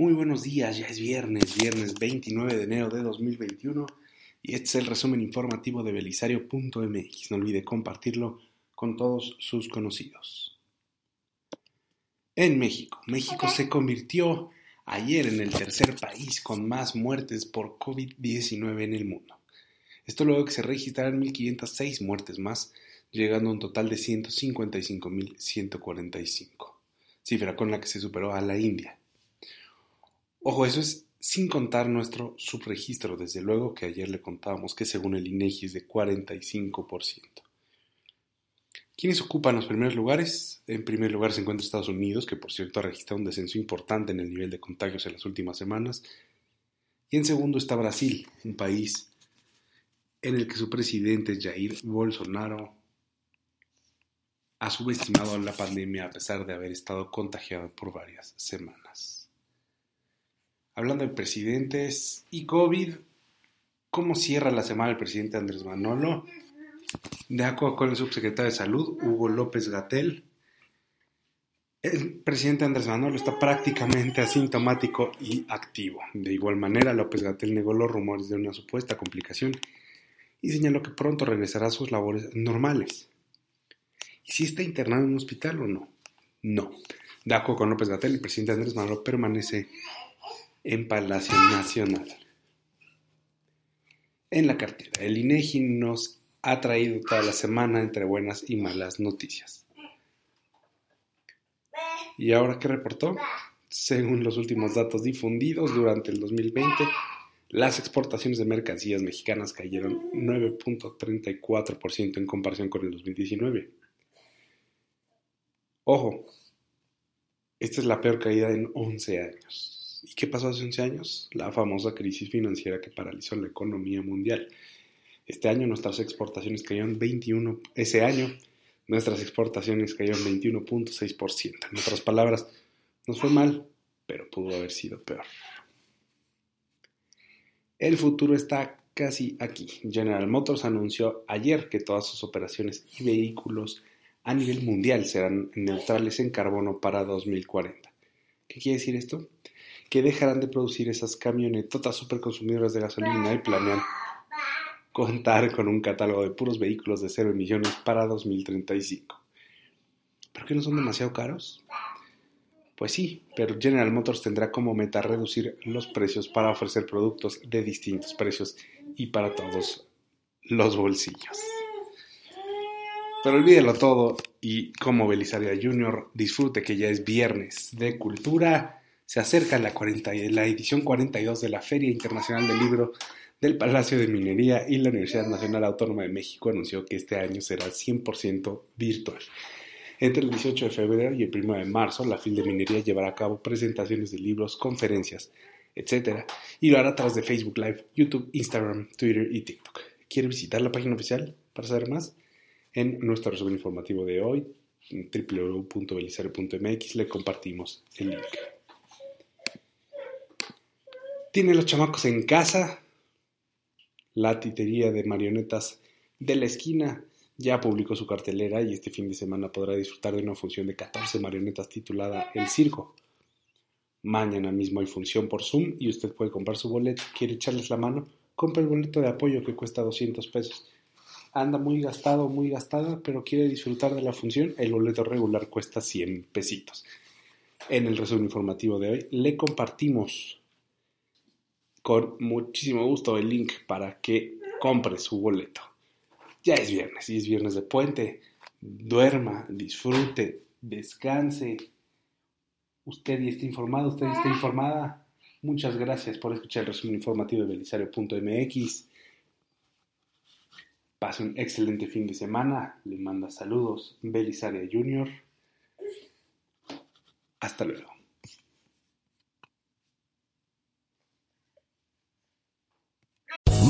Muy buenos días, ya es viernes, viernes 29 de enero de 2021 y este es el resumen informativo de belisario.mx. No olvide compartirlo con todos sus conocidos. En México, México se convirtió ayer en el tercer país con más muertes por COVID-19 en el mundo. Esto luego que se registraran 1.506 muertes más, llegando a un total de 155.145, cifra con la que se superó a la India. Ojo, eso es sin contar nuestro subregistro, desde luego que ayer le contábamos que según el INEGI es de 45%. ¿Quiénes ocupan los primeros lugares? En primer lugar se encuentra Estados Unidos, que por cierto ha registrado un descenso importante en el nivel de contagios en las últimas semanas. Y en segundo está Brasil, un país en el que su presidente Jair Bolsonaro ha subestimado la pandemia a pesar de haber estado contagiado por varias semanas. Hablando de presidentes y COVID, ¿cómo cierra la semana el presidente Andrés Manolo? De acuerdo con el subsecretario de Salud, Hugo López Gatel, el presidente Andrés Manolo está prácticamente asintomático y activo. De igual manera, López Gatel negó los rumores de una supuesta complicación y señaló que pronto regresará a sus labores normales. ¿Y si está internado en un hospital o no? No. De acuerdo con López Gatel, el presidente Andrés Manolo permanece en Palacio Nacional. En la cartera, el INEGI nos ha traído toda la semana entre buenas y malas noticias. ¿Y ahora qué reportó? Según los últimos datos difundidos durante el 2020, las exportaciones de mercancías mexicanas cayeron 9.34% en comparación con el 2019. Ojo, esta es la peor caída en 11 años. ¿Y qué pasó hace 11 años? La famosa crisis financiera que paralizó la economía mundial. Este año nuestras exportaciones cayeron 21, ese año nuestras exportaciones cayeron 21.6%. En otras palabras, nos fue mal, pero pudo haber sido peor. El futuro está casi aquí. General Motors anunció ayer que todas sus operaciones y vehículos a nivel mundial serán neutrales en carbono para 2040. ¿Qué quiere decir esto? que dejarán de producir esas camionetotas superconsumidoras de gasolina y planean contar con un catálogo de puros vehículos de cero emisiones para 2035. ¿Por qué no son demasiado caros? Pues sí, pero General Motors tendrá como meta reducir los precios para ofrecer productos de distintos precios y para todos los bolsillos. Pero olvídelo todo y como Belisaria Junior disfrute que ya es viernes de cultura se acerca la, 40, la edición 42 de la Feria Internacional del Libro del Palacio de Minería y la Universidad Nacional Autónoma de México anunció que este año será 100% virtual. Entre el 18 de febrero y el 1 de marzo, la FIL de Minería llevará a cabo presentaciones de libros, conferencias, etc. Y lo hará a través de Facebook Live, YouTube, Instagram, Twitter y TikTok. ¿Quiere visitar la página oficial para saber más? En nuestro resumen informativo de hoy www.belisario.mx le compartimos el link. Tiene los chamacos en casa. La titería de marionetas de la esquina ya publicó su cartelera y este fin de semana podrá disfrutar de una función de 14 marionetas titulada El Circo. Mañana mismo hay función por Zoom y usted puede comprar su boleto. ¿Quiere echarles la mano? Compre el boleto de apoyo que cuesta 200 pesos. Anda muy gastado, muy gastada, pero quiere disfrutar de la función. El boleto regular cuesta 100 pesitos. En el resumen informativo de hoy le compartimos con muchísimo gusto el link para que compre su boleto. Ya es viernes y es viernes de puente. Duerma, disfrute, descanse. Usted ya está informado, usted está informada. Muchas gracias por escuchar el resumen informativo de belisario.mx. Pase un excelente fin de semana. Le manda saludos Belisaria Junior. Hasta luego.